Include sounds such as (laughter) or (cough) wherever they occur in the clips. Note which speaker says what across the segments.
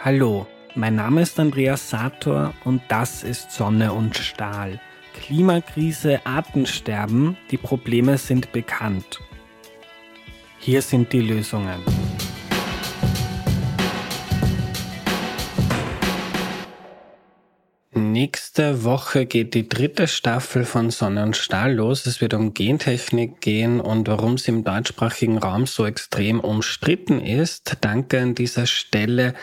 Speaker 1: Hallo, mein Name ist Andreas Sator und das ist Sonne und Stahl. Klimakrise, Artensterben, die Probleme sind bekannt. Hier sind die Lösungen. Nächste Woche geht die dritte Staffel von Sonne und Stahl los. Es wird um Gentechnik gehen und warum sie im deutschsprachigen Raum so extrem umstritten ist. Danke an dieser Stelle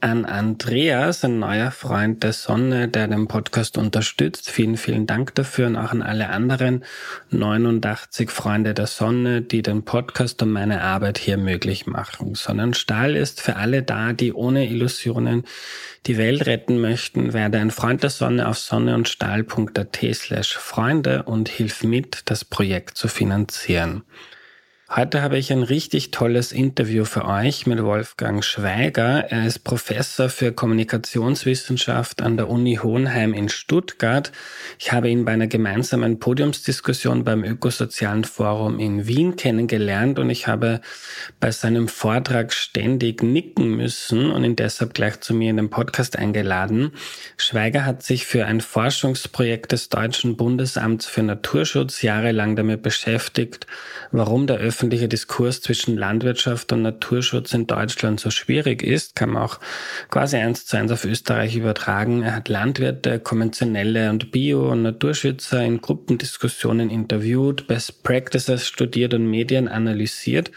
Speaker 1: an Andreas, ein neuer Freund der Sonne, der den Podcast unterstützt. Vielen, vielen Dank dafür und auch an alle anderen 89 Freunde der Sonne, die den Podcast und meine Arbeit hier möglich machen. Sonnenstahl ist für alle da, die ohne Illusionen die Welt retten möchten. Werde ein Freund der Sonne auf sonneundstahl.at slash Freunde und hilf mit, das Projekt zu finanzieren. Heute habe ich ein richtig tolles Interview für euch mit Wolfgang Schweiger. Er ist Professor für Kommunikationswissenschaft an der Uni Hohenheim in Stuttgart. Ich habe ihn bei einer gemeinsamen Podiumsdiskussion beim Ökosozialen Forum in Wien kennengelernt und ich habe bei seinem Vortrag ständig nicken müssen und ihn deshalb gleich zu mir in den Podcast eingeladen. Schweiger hat sich für ein Forschungsprojekt des Deutschen Bundesamts für Naturschutz jahrelang damit beschäftigt, warum der öffentliche Diskurs zwischen Landwirtschaft und Naturschutz in Deutschland so schwierig ist, kann man auch quasi eins zu eins auf Österreich übertragen. Er hat Landwirte, konventionelle und Bio- und Naturschützer in Gruppendiskussionen interviewt, Best Practices studiert und Medien analysiert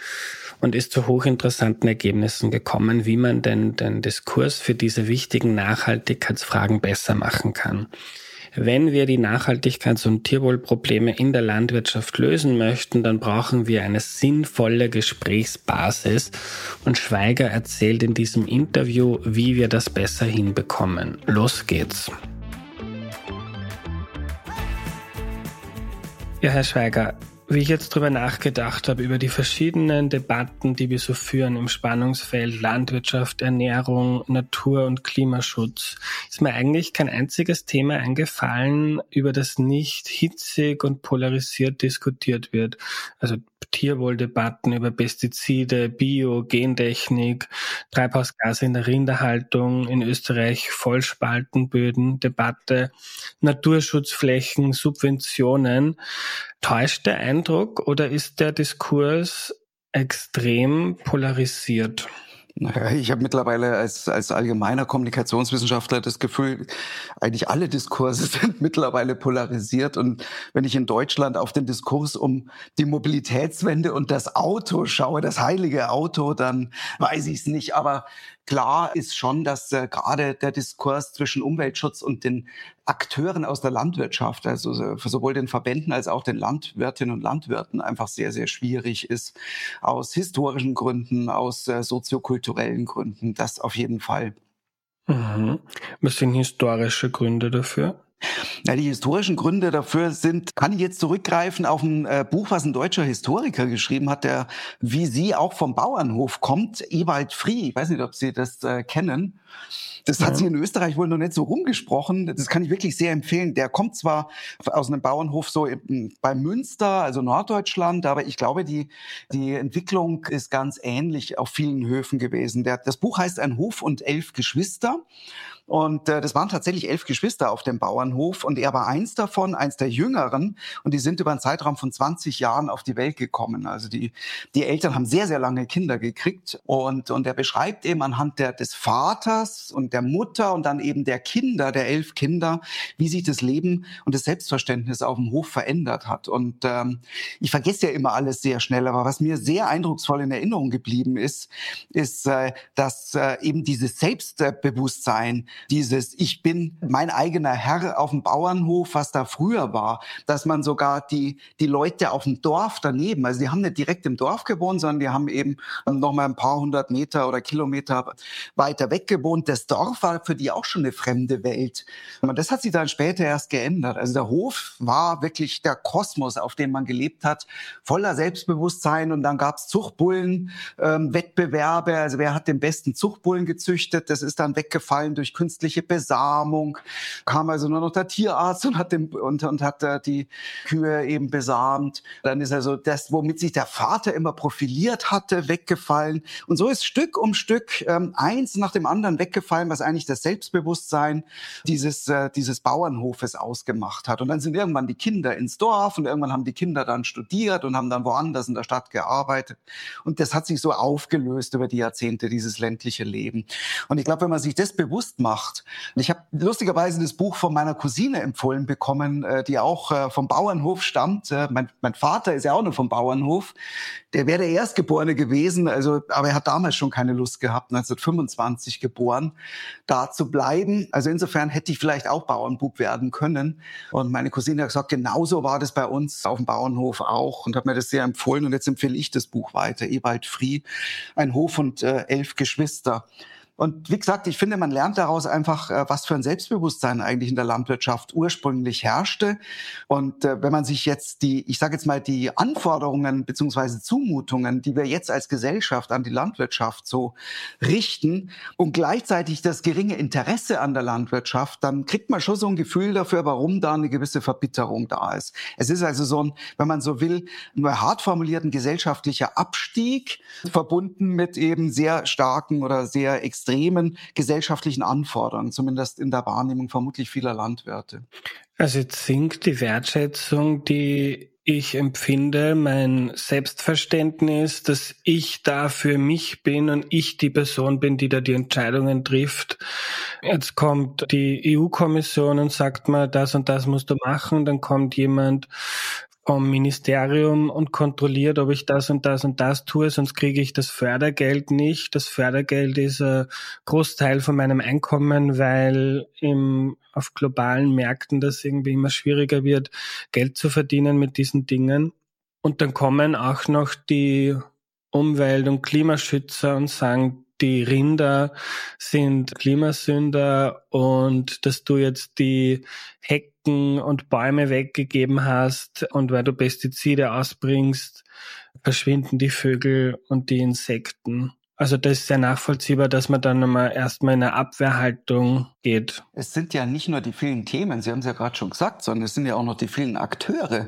Speaker 1: und ist zu hochinteressanten Ergebnissen gekommen, wie man denn den Diskurs für diese wichtigen Nachhaltigkeitsfragen besser machen kann. Wenn wir die Nachhaltigkeits- und Tierwohlprobleme in der Landwirtschaft lösen möchten, dann brauchen wir eine sinnvolle Gesprächsbasis. Und Schweiger erzählt in diesem Interview, wie wir das besser hinbekommen. Los geht's. Ja, Herr Schweiger, wie ich jetzt drüber nachgedacht habe, über die verschiedenen Debatten, die wir so führen im Spannungsfeld Landwirtschaft, Ernährung, Natur und Klimaschutz, ist mir eigentlich kein einziges Thema eingefallen, über das nicht hitzig und polarisiert diskutiert wird. Also Tierwohldebatten über Pestizide, Bio, Gentechnik, Treibhausgase in der Rinderhaltung, in Österreich Vollspaltenböden, Debatte, Naturschutzflächen, Subventionen. Täuscht der Eindruck oder ist der Diskurs extrem polarisiert?
Speaker 2: Naja, ich habe mittlerweile als, als allgemeiner Kommunikationswissenschaftler das Gefühl, eigentlich alle Diskurse (laughs) sind mittlerweile polarisiert. Und wenn ich in Deutschland auf den Diskurs um die Mobilitätswende und das Auto schaue, das heilige Auto, dann weiß ich es nicht. Aber Klar ist schon, dass äh, gerade der Diskurs zwischen Umweltschutz und den Akteuren aus der Landwirtschaft, also sowohl den Verbänden als auch den Landwirtinnen und Landwirten einfach sehr, sehr schwierig ist. Aus historischen Gründen, aus äh, soziokulturellen Gründen, das auf jeden Fall.
Speaker 1: Mhm. Was sind historische Gründe dafür?
Speaker 2: Ja, die historischen Gründe dafür sind, kann ich jetzt zurückgreifen auf ein äh, Buch, was ein deutscher Historiker geschrieben hat, der wie Sie auch vom Bauernhof kommt, Ewald Frie. Ich weiß nicht, ob Sie das äh, kennen. Das hat sich in Österreich wohl noch nicht so rumgesprochen. Das kann ich wirklich sehr empfehlen. Der kommt zwar aus einem Bauernhof so bei Münster, also Norddeutschland, aber ich glaube, die, die Entwicklung ist ganz ähnlich auf vielen Höfen gewesen. Der, das Buch heißt Ein Hof und elf Geschwister. Und äh, das waren tatsächlich elf Geschwister auf dem Bauernhof und er war eins davon, eins der Jüngeren. Und die sind über einen Zeitraum von 20 Jahren auf die Welt gekommen. Also die, die Eltern haben sehr, sehr lange Kinder gekriegt. Und, und er beschreibt eben anhand der, des Vaters und der Mutter und dann eben der Kinder, der elf Kinder, wie sich das Leben und das Selbstverständnis auf dem Hof verändert hat. Und ähm, ich vergesse ja immer alles sehr schnell, aber was mir sehr eindrucksvoll in Erinnerung geblieben ist, ist, äh, dass äh, eben dieses Selbstbewusstsein, dieses Ich bin mein eigener Herr auf dem Bauernhof, was da früher war, dass man sogar die, die Leute auf dem Dorf daneben, also die haben nicht direkt im Dorf gewohnt, sondern die haben eben noch mal ein paar hundert Meter oder Kilometer weiter weg gewohnt. Das Dorf war für die auch schon eine fremde Welt. Und das hat sich dann später erst geändert. Also der Hof war wirklich der Kosmos, auf dem man gelebt hat, voller Selbstbewusstsein. Und dann gab es Zuchtbullen, ähm, Wettbewerbe. Also wer hat den besten Zuchtbullen gezüchtet? Das ist dann weggefallen durch künstliche Besamung, kam also nur noch der Tierarzt und hat, dem, und, und hat äh, die Kühe eben besamt. Dann ist also das, womit sich der Vater immer profiliert hatte, weggefallen. Und so ist Stück um Stück ähm, eins nach dem anderen weggefallen, was eigentlich das Selbstbewusstsein dieses, äh, dieses Bauernhofes ausgemacht hat. Und dann sind irgendwann die Kinder ins Dorf und irgendwann haben die Kinder dann studiert und haben dann woanders in der Stadt gearbeitet. Und das hat sich so aufgelöst über die Jahrzehnte, dieses ländliche Leben. Und ich glaube, wenn man sich das bewusst macht, ich habe lustigerweise das Buch von meiner Cousine empfohlen bekommen, äh, die auch äh, vom Bauernhof stammt. Äh, mein, mein Vater ist ja auch noch vom Bauernhof. Der wäre der Erstgeborene gewesen, also, aber er hat damals schon keine Lust gehabt, 1925 geboren, da zu bleiben. Also insofern hätte ich vielleicht auch Bauernbub werden können. Und meine Cousine hat gesagt, genauso war das bei uns auf dem Bauernhof auch und hat mir das sehr empfohlen. Und jetzt empfehle ich das Buch weiter, Ewald Frie, ein Hof und äh, elf Geschwister. Und wie gesagt, ich finde, man lernt daraus einfach, äh, was für ein Selbstbewusstsein eigentlich in der Landwirtschaft ursprünglich herrschte. Und äh, wenn man sich jetzt die, ich sage jetzt mal, die Anforderungen beziehungsweise Zumutungen, die wir jetzt als Gesellschaft an die Landwirtschaft so richten und gleichzeitig das geringe Interesse an der Landwirtschaft, dann kriegt man schon so ein Gefühl dafür, warum da eine gewisse Verbitterung da ist. Es ist also so ein, wenn man so will, nur hart formulierten gesellschaftlicher Abstieg verbunden mit eben sehr starken oder sehr extremen extremen gesellschaftlichen Anforderungen, zumindest in der Wahrnehmung vermutlich vieler Landwirte.
Speaker 1: Also jetzt sinkt die Wertschätzung, die ich empfinde, mein Selbstverständnis, dass ich da für mich bin und ich die Person bin, die da die Entscheidungen trifft. Jetzt kommt die EU-Kommission und sagt mal, das und das musst du machen. Dann kommt jemand vom Ministerium und kontrolliert, ob ich das und das und das tue, sonst kriege ich das Fördergeld nicht. Das Fördergeld ist ein Großteil von meinem Einkommen, weil im, auf globalen Märkten das irgendwie immer schwieriger wird, Geld zu verdienen mit diesen Dingen. Und dann kommen auch noch die Umwelt- und Klimaschützer und sagen, die Rinder sind Klimasünder und dass du jetzt die Hecken und Bäume weggegeben hast und weil du Pestizide ausbringst, verschwinden die Vögel und die Insekten. Also das ist sehr nachvollziehbar, dass man dann nochmal erstmal in eine Abwehrhaltung geht.
Speaker 2: Es sind ja nicht nur die vielen Themen, Sie haben es ja gerade schon gesagt, sondern es sind ja auch noch die vielen Akteure,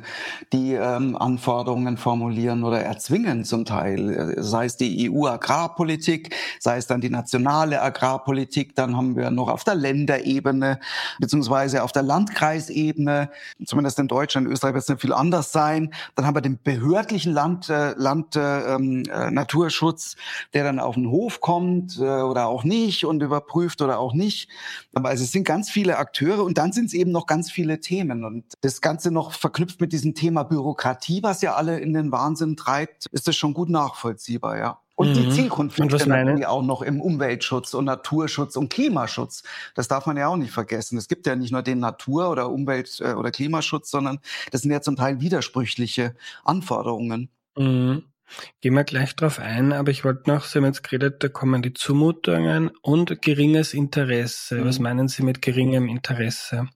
Speaker 2: die ähm, Anforderungen formulieren oder erzwingen zum Teil. Sei es die EU-Agrarpolitik, sei es dann die nationale Agrarpolitik, dann haben wir noch auf der Länderebene beziehungsweise auf der Landkreisebene, zumindest in Deutschland, in Österreich wird es nicht viel anders sein. Dann haben wir den behördlichen Land, äh, Land äh, ähm, äh, Naturschutz, der dann auf den Hof kommt äh, oder auch nicht und überprüft oder auch nicht. Aber also es sind ganz viele Akteure und dann sind es eben noch ganz viele Themen. Und das Ganze noch verknüpft mit diesem Thema Bürokratie, was ja alle in den Wahnsinn treibt, ist das schon gut nachvollziehbar, ja. Und mhm. die Zielkonflikte natürlich auch noch im Umweltschutz und Naturschutz und Klimaschutz. Das darf man ja auch nicht vergessen. Es gibt ja nicht nur den Natur- oder Umwelt- äh, oder Klimaschutz, sondern das sind ja zum Teil widersprüchliche Anforderungen.
Speaker 1: Mhm. Gehen wir gleich drauf ein, aber ich wollte noch, Sie haben jetzt geredet, da kommen die Zumutungen und geringes Interesse. Mhm. Was meinen Sie mit geringem Interesse?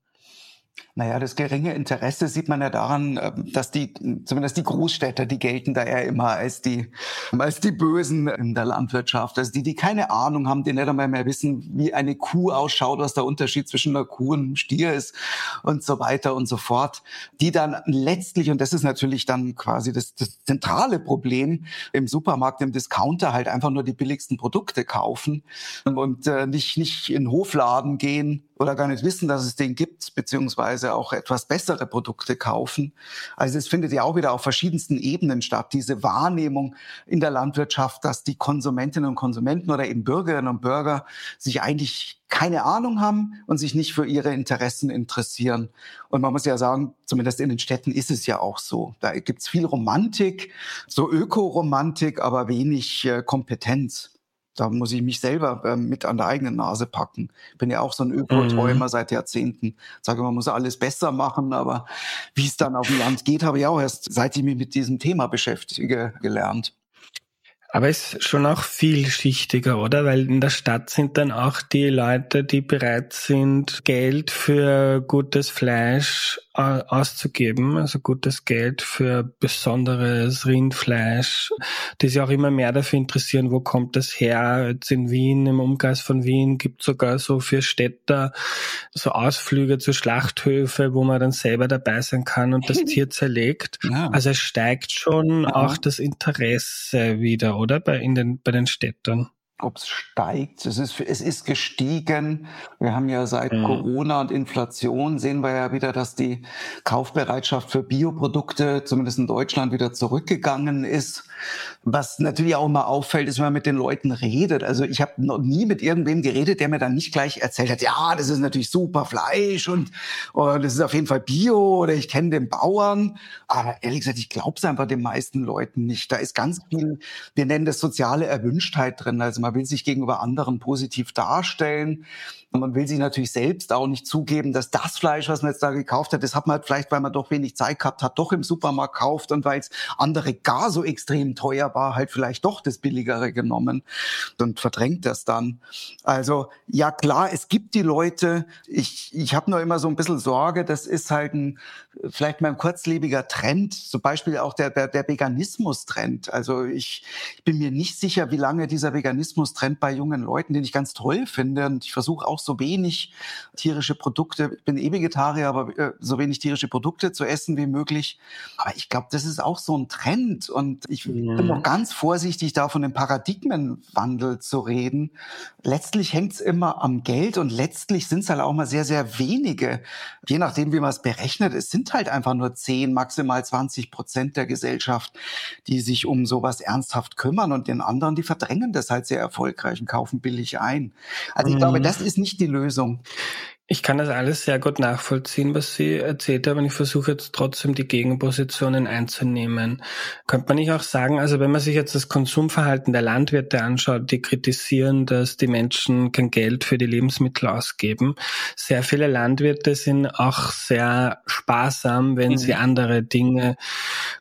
Speaker 2: Naja, das geringe Interesse sieht man ja daran, ähm, dass die, zumindest die Großstädter, die gelten da ja immer als die, als die Bösen in der Landwirtschaft. Also die, die keine Ahnung haben, die nicht einmal mehr wissen, wie eine Kuh ausschaut, was der Unterschied zwischen einer Kuh und einem Stier ist und so weiter und so fort. Die dann letztlich, und das ist natürlich dann quasi das, das zentrale Problem im Supermarkt, im Discounter halt einfach nur die billigsten Produkte kaufen und äh, nicht, nicht in Hofladen gehen oder gar nicht wissen, dass es den gibt, beziehungsweise auch etwas bessere Produkte kaufen. Also es findet ja auch wieder auf verschiedensten Ebenen statt, diese Wahrnehmung in der Landwirtschaft, dass die Konsumentinnen und Konsumenten oder eben Bürgerinnen und Bürger sich eigentlich keine Ahnung haben und sich nicht für ihre Interessen interessieren. Und man muss ja sagen, zumindest in den Städten ist es ja auch so. Da gibt's viel Romantik, so Ökoromantik, aber wenig äh, Kompetenz. Da muss ich mich selber äh, mit an der eigenen Nase packen. Ich bin ja auch so ein Öko-Träumer mhm. seit Jahrzehnten. Sage, man muss alles besser machen, aber wie es dann auf dem Land geht, habe ich auch erst, seit ich mich mit diesem Thema beschäftige, gelernt.
Speaker 1: Aber es ist schon auch vielschichtiger, oder? Weil in der Stadt sind dann auch die Leute, die bereit sind, Geld für gutes Fleisch auszugeben, also gutes Geld für besonderes Rindfleisch, die sich auch immer mehr dafür interessieren, wo kommt das her. Jetzt in Wien, im Umkreis von Wien, gibt sogar so für Städter so Ausflüge zu Schlachthöfe, wo man dann selber dabei sein kann und das (laughs) Tier zerlegt. Ja. Also es steigt schon ja. auch das Interesse wieder, oder? Bei, in den, bei den Städtern
Speaker 2: ob es steigt. Es ist, es ist gestiegen. Wir haben ja seit mhm. Corona und Inflation sehen wir ja wieder, dass die Kaufbereitschaft für Bioprodukte, zumindest in Deutschland, wieder zurückgegangen ist. Was natürlich auch immer auffällt, ist, wenn man mit den Leuten redet. Also ich habe noch nie mit irgendwem geredet, der mir dann nicht gleich erzählt hat, ja, das ist natürlich super Fleisch und, und das ist auf jeden Fall Bio oder ich kenne den Bauern. Aber ehrlich gesagt, ich glaube es einfach den meisten Leuten nicht. Da ist ganz viel, wir nennen das soziale Erwünschtheit drin. Also man will sich gegenüber anderen positiv darstellen. Man will sich natürlich selbst auch nicht zugeben, dass das Fleisch, was man jetzt da gekauft hat, das hat man halt vielleicht, weil man doch wenig Zeit gehabt hat, doch im Supermarkt kauft und weil es andere gar so extrem teuer war, halt vielleicht doch das Billigere genommen und verdrängt das dann. Also ja klar, es gibt die Leute, ich, ich habe nur immer so ein bisschen Sorge, das ist halt ein vielleicht mal ein kurzlebiger Trend, zum Beispiel auch der, der, der Veganismus-Trend. Also ich, ich bin mir nicht sicher, wie lange dieser Veganismus-Trend bei jungen Leuten, den ich ganz toll finde, und ich versuche auch so wenig tierische Produkte, ich bin eh Vegetarier, aber äh, so wenig tierische Produkte zu essen wie möglich. Aber ich glaube, das ist auch so ein Trend und ich mhm. bin noch ganz vorsichtig, da von dem Paradigmenwandel zu reden. Letztlich hängt es immer am Geld und letztlich sind es halt auch mal sehr, sehr wenige. Je nachdem, wie man es berechnet, es sind halt einfach nur 10, maximal 20 Prozent der Gesellschaft, die sich um sowas ernsthaft kümmern und den anderen, die verdrängen das halt sehr erfolgreich und kaufen billig ein. Also ich mhm. glaube, das ist nicht die Lösung.
Speaker 1: Ich kann das alles sehr gut nachvollziehen, was Sie erzählt haben. Ich versuche jetzt trotzdem die Gegenpositionen einzunehmen. Könnte man nicht auch sagen, also wenn man sich jetzt das Konsumverhalten der Landwirte anschaut, die kritisieren, dass die Menschen kein Geld für die Lebensmittel ausgeben. Sehr viele Landwirte sind auch sehr sparsam, wenn mhm. sie andere Dinge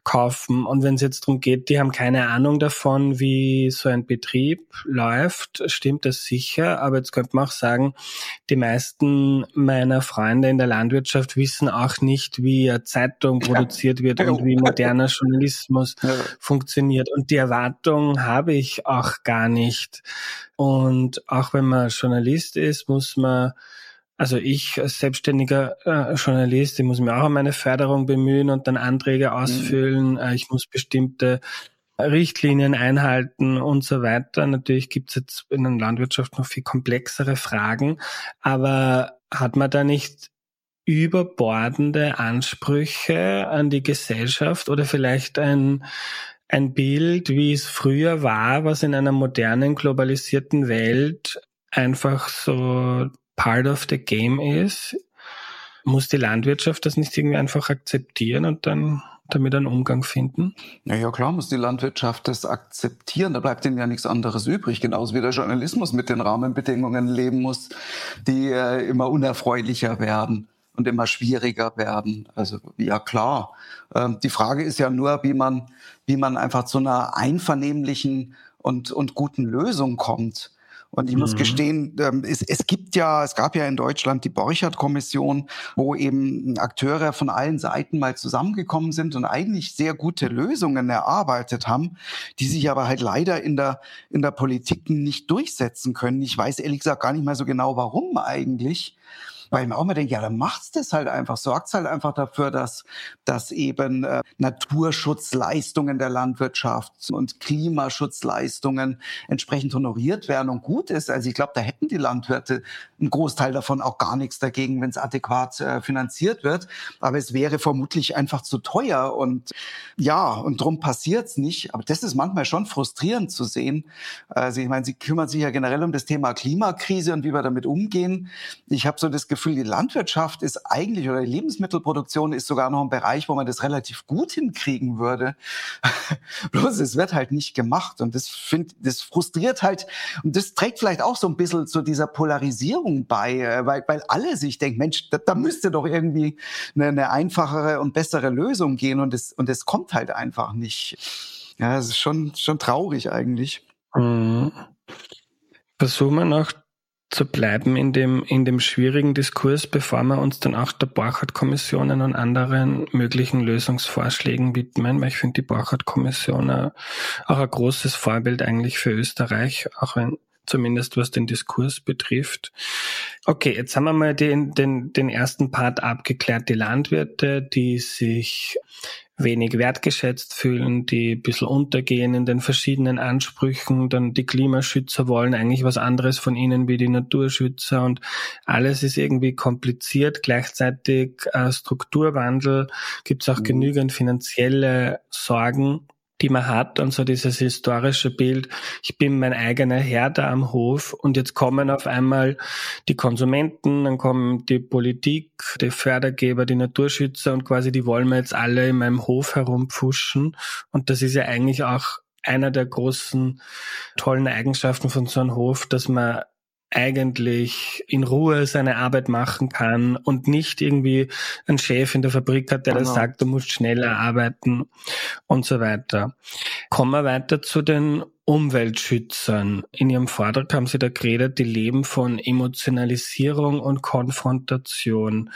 Speaker 1: kaufen. Und wenn es jetzt darum geht, die haben keine Ahnung davon, wie so ein Betrieb läuft, stimmt das sicher. Aber jetzt könnte man auch sagen, die meisten meiner Freunde in der Landwirtschaft wissen auch nicht, wie eine Zeitung produziert wird und wie moderner Journalismus ja. funktioniert. Und die Erwartung habe ich auch gar nicht. Und auch wenn man Journalist ist, muss man also ich als selbstständiger äh, Journalist, ich muss mir auch um meine Förderung bemühen und dann Anträge ausfüllen. Mhm. ich muss bestimmte Richtlinien einhalten und so weiter. Natürlich gibt es jetzt in der Landwirtschaft noch viel komplexere Fragen, aber hat man da nicht überbordende Ansprüche an die Gesellschaft oder vielleicht ein, ein Bild, wie es früher war, was in einer modernen, globalisierten Welt einfach so part of the game ist? Muss die Landwirtschaft das nicht irgendwie einfach akzeptieren und dann damit einen Umgang finden?
Speaker 2: Ja, ja, klar muss die Landwirtschaft das akzeptieren. Da bleibt ihnen ja nichts anderes übrig. Genauso wie der Journalismus mit den Rahmenbedingungen leben muss, die äh, immer unerfreulicher werden und immer schwieriger werden. Also ja klar. Ähm, die Frage ist ja nur, wie man, wie man einfach zu einer einvernehmlichen und, und guten Lösung kommt. Und ich muss mhm. gestehen, ähm, es, es gibt ja, es gab ja in Deutschland die Borchert-Kommission, wo eben Akteure von allen Seiten mal zusammengekommen sind und eigentlich sehr gute Lösungen erarbeitet haben, die sich aber halt leider in der, in der Politik nicht durchsetzen können. Ich weiß ehrlich gesagt gar nicht mehr so genau, warum eigentlich. Weil ich mir auch immer denke, ja, dann macht's das halt einfach, sorgt's halt einfach dafür, dass, dass eben äh, Naturschutzleistungen der Landwirtschaft und Klimaschutzleistungen entsprechend honoriert werden und gut ist. Also ich glaube, da hätten die Landwirte einen Großteil davon auch gar nichts dagegen, wenn es adäquat äh, finanziert wird. Aber es wäre vermutlich einfach zu teuer und ja, und drum passiert's nicht. Aber das ist manchmal schon frustrierend zu sehen. Also ich meine, Sie kümmern sich ja generell um das Thema Klimakrise und wie wir damit umgehen. Ich habe so das Gefühl, Gefühl, die Landwirtschaft ist eigentlich oder die Lebensmittelproduktion ist sogar noch ein Bereich, wo man das relativ gut hinkriegen würde. (laughs) Bloß es wird halt nicht gemacht und das finde, das frustriert halt und das trägt vielleicht auch so ein bisschen zu dieser Polarisierung bei, äh, weil, weil alle sich denken, Mensch, da, da müsste doch irgendwie eine, eine einfachere und bessere Lösung gehen und es und es kommt halt einfach nicht. Ja, es ist schon, schon traurig eigentlich.
Speaker 1: Mhm. Versuchen wir noch zu bleiben in dem, in dem schwierigen Diskurs, bevor wir uns dann auch der Borchardt-Kommissionen und anderen möglichen Lösungsvorschlägen widmen, weil ich finde die Borchardt-Kommission auch ein großes Vorbild eigentlich für Österreich, auch wenn zumindest was den Diskurs betrifft. Okay, jetzt haben wir mal den, den, den ersten Part abgeklärt. Die Landwirte, die sich wenig wertgeschätzt fühlen, die ein bisschen untergehen in den verschiedenen Ansprüchen. Dann die Klimaschützer wollen eigentlich was anderes von ihnen wie die Naturschützer und alles ist irgendwie kompliziert. Gleichzeitig äh, Strukturwandel, gibt es auch mhm. genügend finanzielle Sorgen die man hat und so dieses historische Bild, ich bin mein eigener Herr da am Hof und jetzt kommen auf einmal die Konsumenten, dann kommen die Politik, die Fördergeber, die Naturschützer und quasi die wollen wir jetzt alle in meinem Hof herumpfuschen und das ist ja eigentlich auch einer der großen tollen Eigenschaften von so einem Hof, dass man eigentlich in Ruhe seine Arbeit machen kann und nicht irgendwie einen Chef in der Fabrik hat, der genau. sagt, du musst schneller arbeiten und so weiter. Kommen wir weiter zu den Umweltschützern. In Ihrem Vortrag haben Sie da geredet, die leben von Emotionalisierung und Konfrontation.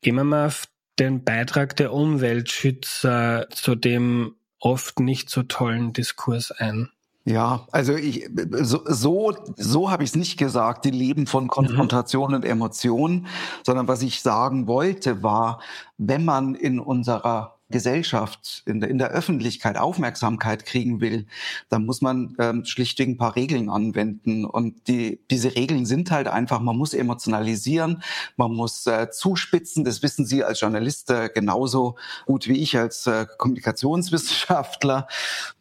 Speaker 1: Gehen wir mal auf den Beitrag der Umweltschützer zu dem oft nicht so tollen Diskurs ein.
Speaker 2: Ja, also ich, so, so, so habe ich es nicht gesagt, die leben von mhm. Konfrontation mhm. und Emotionen, sondern was ich sagen wollte war, wenn man in unserer Gesellschaft, in der, in der Öffentlichkeit Aufmerksamkeit kriegen will, dann muss man ähm, schlichtweg ein paar Regeln anwenden. Und die, diese Regeln sind halt einfach, man muss emotionalisieren, man muss äh, zuspitzen. Das wissen Sie als Journalist äh, genauso gut wie ich als äh, Kommunikationswissenschaftler.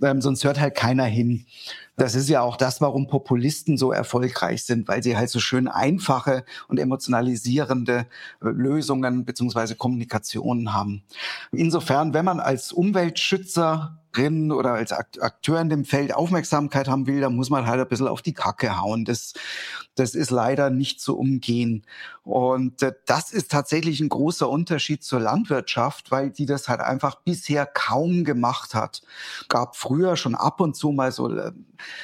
Speaker 2: Ähm, sonst hört halt keiner hin. Das ist ja auch das, warum Populisten so erfolgreich sind, weil sie halt so schön einfache und emotionalisierende äh, Lösungen beziehungsweise Kommunikationen haben. Insofern, wenn man als Umweltschützer drin oder als Akteur in dem Feld Aufmerksamkeit haben will, dann muss man halt ein bisschen auf die Kacke hauen. Das, das ist leider nicht zu umgehen. Und äh, das ist tatsächlich ein großer Unterschied zur Landwirtschaft, weil die das halt einfach bisher kaum gemacht hat. Gab früher schon ab und zu mal so äh,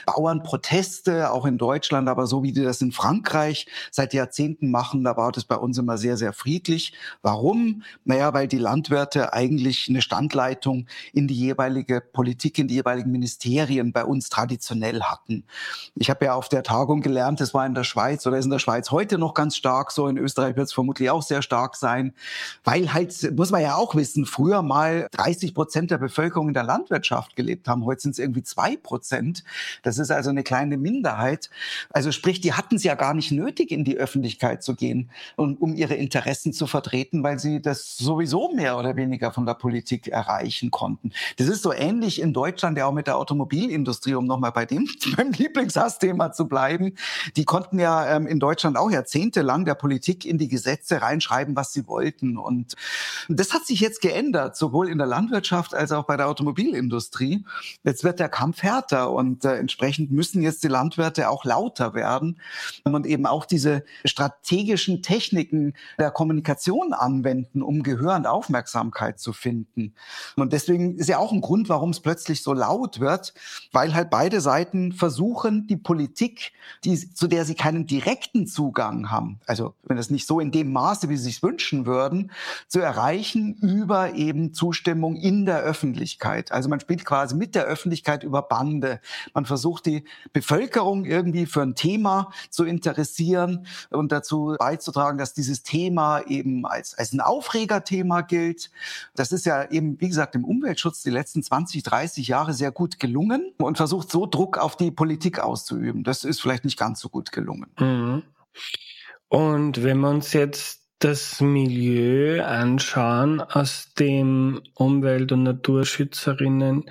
Speaker 2: Bauernproteste, auch in Deutschland, aber so wie die das in Frankreich seit Jahrzehnten machen, da war das bei uns immer sehr, sehr friedlich. Warum? Naja, weil die Landwirte eigentlich eine Standleitung in die jeweilige Politik in die jeweiligen Ministerien bei uns traditionell hatten. Ich habe ja auf der Tagung gelernt, das war in der Schweiz oder ist in der Schweiz heute noch ganz stark so, in Österreich wird es vermutlich auch sehr stark sein, weil halt, muss man ja auch wissen, früher mal 30 Prozent der Bevölkerung in der Landwirtschaft gelebt haben, heute sind es irgendwie zwei Prozent. Das ist also eine kleine Minderheit. Also sprich, die hatten es ja gar nicht nötig, in die Öffentlichkeit zu gehen, um, um ihre Interessen zu vertreten, weil sie das sowieso mehr oder weniger von der Politik erreichen konnten. Das ist so ähnlich in Deutschland ja auch mit der Automobilindustrie, um nochmal bei dem (laughs) beim Lieblingshassthema zu bleiben. Die konnten ja ähm, in Deutschland auch jahrzehntelang der Politik in die Gesetze reinschreiben, was sie wollten. Und das hat sich jetzt geändert, sowohl in der Landwirtschaft als auch bei der Automobilindustrie. Jetzt wird der Kampf härter und äh, entsprechend müssen jetzt die Landwirte auch lauter werden und eben auch diese strategischen Techniken der Kommunikation anwenden, um Gehör und Aufmerksamkeit zu finden. Und deswegen ist ja auch ein Grund, warum es plötzlich so laut wird, weil halt beide Seiten versuchen, die Politik, die, zu der sie keinen direkten Zugang haben, also wenn das nicht so in dem Maße, wie sie sich wünschen würden, zu erreichen über eben Zustimmung in der Öffentlichkeit. Also man spielt quasi mit der Öffentlichkeit über Bande. Man versucht die Bevölkerung irgendwie für ein Thema zu interessieren und dazu beizutragen, dass dieses Thema eben als, als ein Aufregerthema gilt. Das ist ja eben, wie gesagt, im Umweltschutz die letzten 20 20, 30 Jahre sehr gut gelungen und versucht so Druck auf die Politik auszuüben. Das ist vielleicht nicht ganz so gut gelungen.
Speaker 1: Mhm. Und wenn wir uns jetzt das Milieu anschauen, aus dem Umwelt- und Naturschützerinnen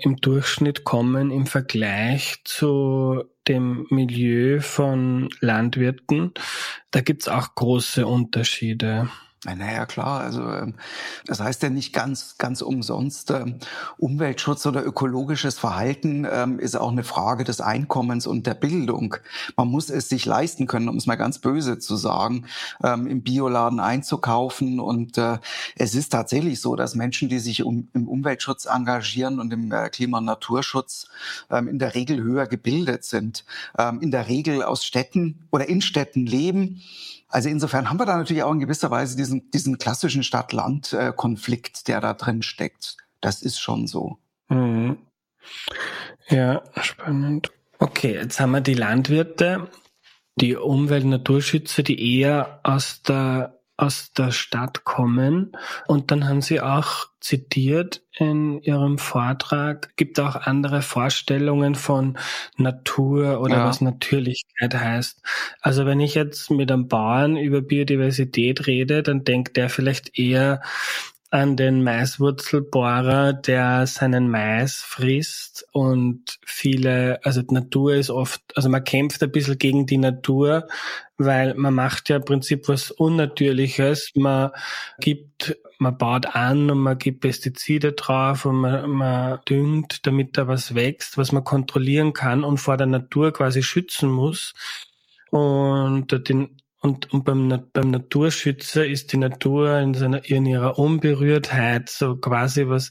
Speaker 1: im Durchschnitt kommen im Vergleich zu dem Milieu von Landwirten, da gibt's auch große Unterschiede.
Speaker 2: Naja, klar. Also ähm, das heißt ja nicht ganz, ganz umsonst. Ähm, Umweltschutz oder ökologisches Verhalten ähm, ist auch eine Frage des Einkommens und der Bildung. Man muss es sich leisten können, um es mal ganz böse zu sagen, im Bioladen einzukaufen. Und äh, es ist tatsächlich so, dass Menschen, die sich im Umweltschutz engagieren und im äh, Klima- und Naturschutz in der Regel höher gebildet sind, in der Regel aus Städten oder in Städten leben also insofern haben wir da natürlich auch in gewisser Weise diesen, diesen klassischen Stadt-Land-Konflikt, der da drin steckt. Das ist schon so. Mhm.
Speaker 1: Ja, spannend. Okay, jetzt haben wir die Landwirte, die Umwelt- Naturschützer, die eher aus der aus der Stadt kommen. Und dann haben Sie auch zitiert in Ihrem Vortrag, gibt auch andere Vorstellungen von Natur oder ja. was Natürlichkeit heißt. Also wenn ich jetzt mit einem Bauern über Biodiversität rede, dann denkt der vielleicht eher an den Maiswurzelbohrer, der seinen Mais frisst und viele, also die Natur ist oft, also man kämpft ein bisschen gegen die Natur, weil man macht ja im Prinzip was Unnatürliches. Man gibt, man baut an und man gibt Pestizide drauf und man, man düngt, damit da was wächst, was man kontrollieren kann und vor der Natur quasi schützen muss. Und den und, und beim, beim Naturschützer ist die Natur in, seiner, in ihrer Unberührtheit so quasi was,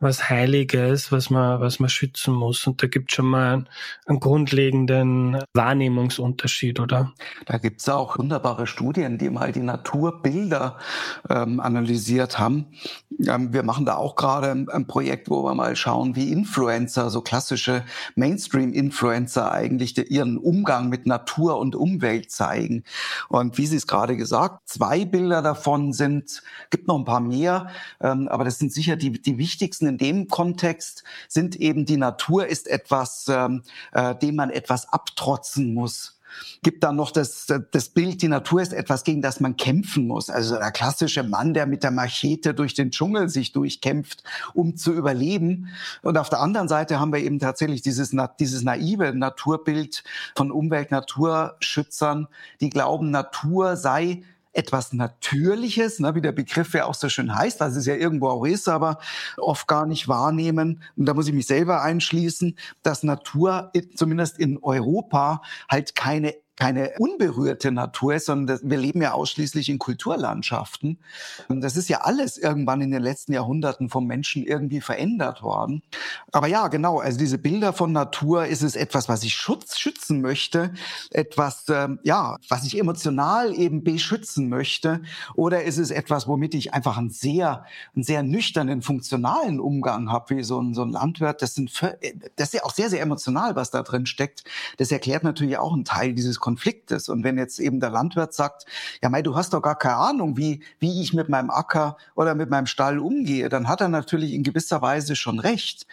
Speaker 1: was Heiliges, was man, was man schützen muss. Und da gibt es schon mal einen, einen, grundlegenden Wahrnehmungsunterschied, oder?
Speaker 2: Da gibt es auch wunderbare Studien, die mal die Naturbilder ähm, analysiert haben. Ähm, wir machen da auch gerade ein, ein Projekt, wo wir mal schauen, wie Influencer, so klassische Mainstream-Influencer eigentlich ihren Umgang mit Natur und Umwelt zeigen. Und wie Sie es gerade gesagt, zwei Bilder davon sind, gibt noch ein paar mehr, ähm, aber das sind sicher die, die wichtigsten in dem Kontext, sind eben die Natur ist etwas, ähm, äh, dem man etwas abtrotzen muss gibt dann noch das, das Bild, die Natur ist etwas, gegen das man kämpfen muss. Also der klassische Mann, der mit der Machete durch den Dschungel sich durchkämpft, um zu überleben. Und auf der anderen Seite haben wir eben tatsächlich dieses, dieses naive Naturbild von Umwelt-Naturschützern, die glauben, Natur sei etwas Natürliches, ne, wie der Begriff ja auch so schön heißt, was es ja irgendwo auch ist, aber oft gar nicht wahrnehmen. Und da muss ich mich selber einschließen, dass Natur zumindest in Europa halt keine keine unberührte Natur ist, sondern wir leben ja ausschließlich in Kulturlandschaften. Und das ist ja alles irgendwann in den letzten Jahrhunderten vom Menschen irgendwie verändert worden. Aber ja, genau, also diese Bilder von Natur ist es etwas, was ich schutz, schützen möchte, etwas, ähm, ja, was ich emotional eben beschützen möchte, oder ist es etwas, womit ich einfach einen sehr, einen sehr nüchternen, funktionalen Umgang habe, wie so ein, so ein Landwirt. Das sind, das ist ja auch sehr, sehr emotional, was da drin steckt. Das erklärt natürlich auch einen Teil dieses Konfliktes. Und wenn jetzt eben der Landwirt sagt, ja, mei, du hast doch gar keine Ahnung, wie, wie ich mit meinem Acker oder mit meinem Stall umgehe, dann hat er natürlich in gewisser Weise schon recht.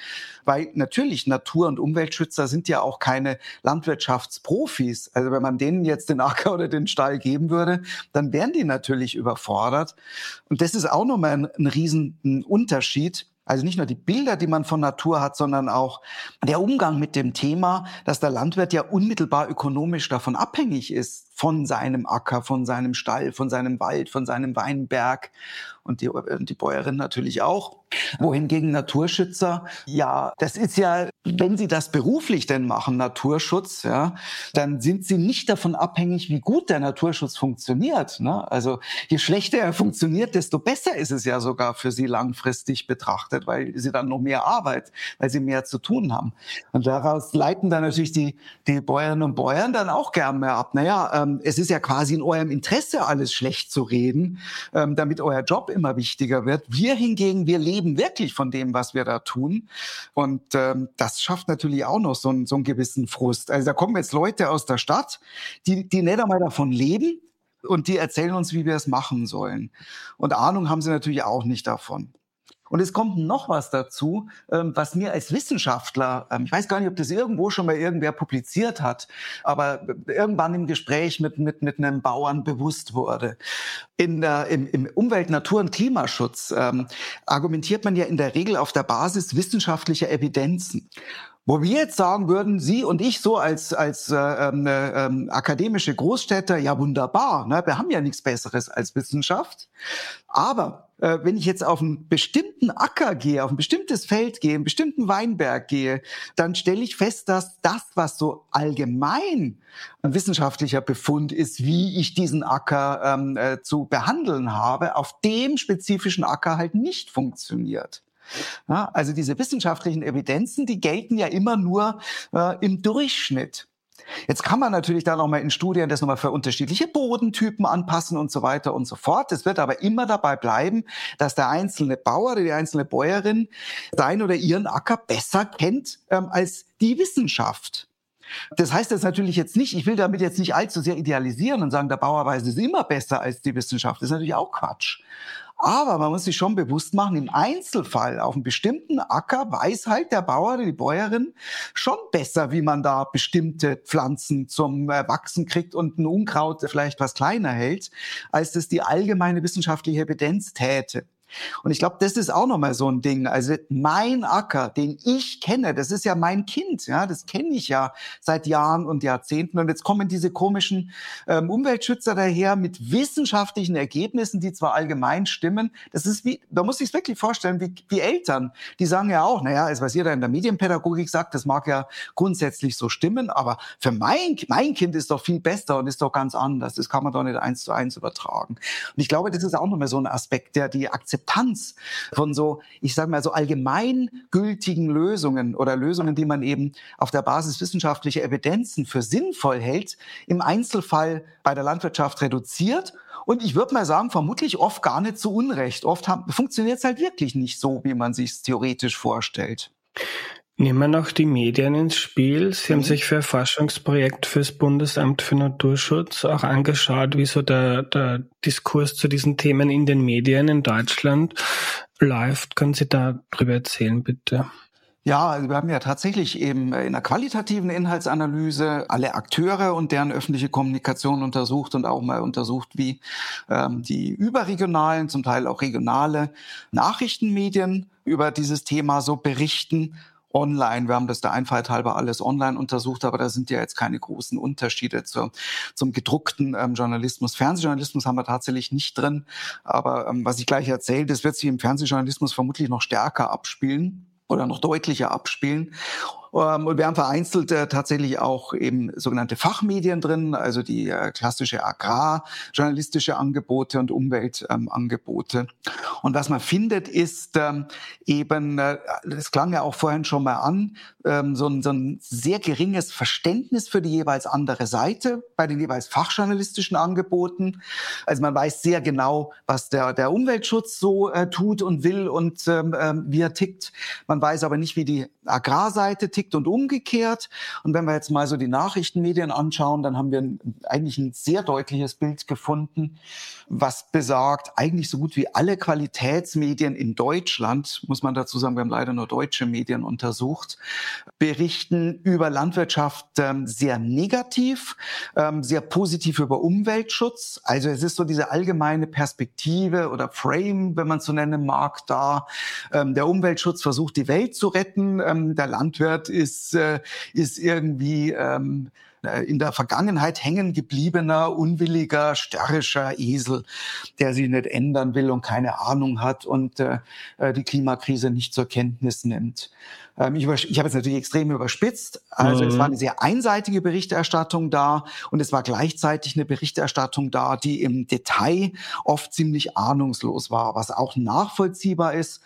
Speaker 2: Weil natürlich Natur- und Umweltschützer sind ja auch keine Landwirtschaftsprofis. Also wenn man denen jetzt den Acker oder den Stall geben würde, dann wären die natürlich überfordert. Und das ist auch nochmal ein, ein riesen Unterschied also nicht nur die Bilder, die man von Natur hat, sondern auch der Umgang mit dem Thema, dass der Landwirt ja unmittelbar ökonomisch davon abhängig ist, von seinem Acker, von seinem Stall, von seinem Wald, von seinem Weinberg und die, die Bäuerin natürlich auch. Wohingegen Naturschützer, ja, das ist ja, wenn sie das beruflich denn machen, Naturschutz, ja, dann sind sie nicht davon abhängig, wie gut der Naturschutz funktioniert. Ne? Also je schlechter er funktioniert, desto besser ist es ja sogar für sie langfristig betrachtet, weil sie dann noch mehr Arbeit, weil sie mehr zu tun haben. Und daraus leiten dann natürlich die, die Bäuerinnen und Bäuern dann auch gern mehr ab. Naja, ähm, es ist ja quasi in eurem Interesse, alles schlecht zu reden, ähm, damit euer Job immer wichtiger wird. Wir hingegen, wir leben wirklich von dem, was wir da tun. Und ähm, das schafft natürlich auch noch so, einen, so einen gewissen Frust. Also da kommen jetzt Leute aus der Stadt, die, die nicht einmal davon leben und die erzählen uns, wie wir es machen sollen. Und Ahnung haben sie natürlich auch nicht davon. Und es kommt noch was dazu, ähm, was mir als Wissenschaftler, ähm, ich weiß gar nicht, ob das irgendwo schon mal irgendwer publiziert hat, aber irgendwann im Gespräch mit, mit, mit einem Bauern bewusst wurde. In der, im, Im Umwelt-, Natur- und Klimaschutz ähm, argumentiert man ja in der Regel auf der Basis wissenschaftlicher Evidenzen. Wo wir jetzt sagen würden, Sie und ich so als, als äh, ähm, äh, äh, akademische Großstädter, ja wunderbar, ne? wir haben ja nichts Besseres als Wissenschaft. Aber äh, wenn ich jetzt auf einen bestimmten Acker gehe, auf ein bestimmtes Feld gehe, einen bestimmten Weinberg gehe, dann stelle ich fest, dass das, was so allgemein ein wissenschaftlicher Befund ist, wie ich diesen Acker ähm, äh, zu behandeln habe, auf dem spezifischen Acker halt nicht funktioniert. Ja, also diese wissenschaftlichen Evidenzen, die gelten ja immer nur äh, im Durchschnitt. Jetzt kann man natürlich da nochmal in Studien das nochmal für unterschiedliche Bodentypen anpassen und so weiter und so fort. Es wird aber immer dabei bleiben, dass der einzelne Bauer oder die einzelne Bäuerin sein oder ihren Acker besser kennt ähm, als die Wissenschaft. Das heißt jetzt natürlich jetzt nicht, ich will damit jetzt nicht allzu sehr idealisieren und sagen, der Bauer weiß es immer besser als die Wissenschaft. Das ist natürlich auch Quatsch. Aber man muss sich schon bewusst machen, im Einzelfall auf einem bestimmten Acker weiß halt der Bauer oder die Bäuerin schon besser, wie man da bestimmte Pflanzen zum Wachsen kriegt und ein Unkraut vielleicht was kleiner hält, als das die allgemeine wissenschaftliche Evidenz täte. Und ich glaube, das ist auch nochmal so ein Ding. Also mein Acker, den ich kenne, das ist ja mein Kind, ja, das kenne ich ja seit Jahren und Jahrzehnten. Und jetzt kommen diese komischen ähm, Umweltschützer daher mit wissenschaftlichen Ergebnissen, die zwar allgemein stimmen. Das ist wie, da muss ich es wirklich vorstellen, wie, wie Eltern, die sagen ja auch, naja, also was ihr da in der Medienpädagogik sagt, das mag ja grundsätzlich so stimmen, aber für mein, mein Kind ist doch viel besser und ist doch ganz anders. Das kann man doch nicht eins zu eins übertragen. Und ich glaube, das ist auch nochmal so ein Aspekt, der die Akzeptanz Akzeptanz von so, ich sage mal, so allgemeingültigen Lösungen oder Lösungen, die man eben auf der Basis wissenschaftlicher Evidenzen für sinnvoll hält, im Einzelfall bei der Landwirtschaft reduziert und ich würde mal sagen, vermutlich oft gar nicht zu Unrecht. Oft funktioniert es halt wirklich nicht so, wie man sich es theoretisch vorstellt.
Speaker 1: Nehmen wir noch die Medien ins Spiel. Sie mhm. haben sich für ein Forschungsprojekt fürs Bundesamt für Naturschutz auch angeschaut, wie so der, der Diskurs zu diesen Themen in den Medien in Deutschland läuft. Können Sie da drüber erzählen, bitte?
Speaker 2: Ja, also wir haben ja tatsächlich eben in der qualitativen Inhaltsanalyse alle Akteure und deren öffentliche Kommunikation untersucht und auch mal untersucht, wie ähm, die überregionalen, zum Teil auch regionale Nachrichtenmedien über dieses Thema so berichten online. Wir haben das der Einfalt halber alles online untersucht, aber da sind ja jetzt keine großen Unterschiede zur, zum gedruckten ähm, Journalismus. Fernsehjournalismus haben wir tatsächlich nicht drin, aber ähm, was ich gleich erzähle, das wird sich im Fernsehjournalismus vermutlich noch stärker abspielen oder noch deutlicher abspielen. Ähm, und wir haben vereinzelt äh, tatsächlich auch eben sogenannte Fachmedien drin, also die äh, klassische agrarjournalistische Angebote und Umweltangebote. Ähm, und was man findet, ist ähm, eben, äh, das klang ja auch vorhin schon mal an, ähm, so, ein, so ein sehr geringes Verständnis für die jeweils andere Seite bei den jeweils fachjournalistischen Angeboten. Also man weiß sehr genau, was der, der Umweltschutz so äh, tut und will und ähm, ähm wie er tickt. Man weiß aber nicht, wie die Agrarseite tickt tickt und umgekehrt. Und wenn wir jetzt mal so die Nachrichtenmedien anschauen, dann haben wir eigentlich ein sehr deutliches Bild gefunden, was besagt, eigentlich so gut wie alle Qualitätsmedien in Deutschland, muss man dazu sagen, wir haben leider nur deutsche Medien untersucht, berichten über Landwirtschaft ähm, sehr negativ, ähm, sehr positiv über Umweltschutz. Also es ist so diese allgemeine Perspektive oder Frame, wenn man es so nennen mag, da. Ähm, der Umweltschutz versucht, die Welt zu retten. Der Landwirt ist, äh, ist irgendwie ähm, äh, in der Vergangenheit hängen gebliebener, unwilliger, störrischer Esel, der sich nicht ändern will und keine Ahnung hat und äh, äh die Klimakrise nicht zur Kenntnis nimmt. Ähm, ich, ich habe es natürlich extrem überspitzt. Also mhm. es war eine sehr einseitige Berichterstattung da und es war gleichzeitig eine Berichterstattung da, die im Detail oft ziemlich ahnungslos war, was auch nachvollziehbar ist.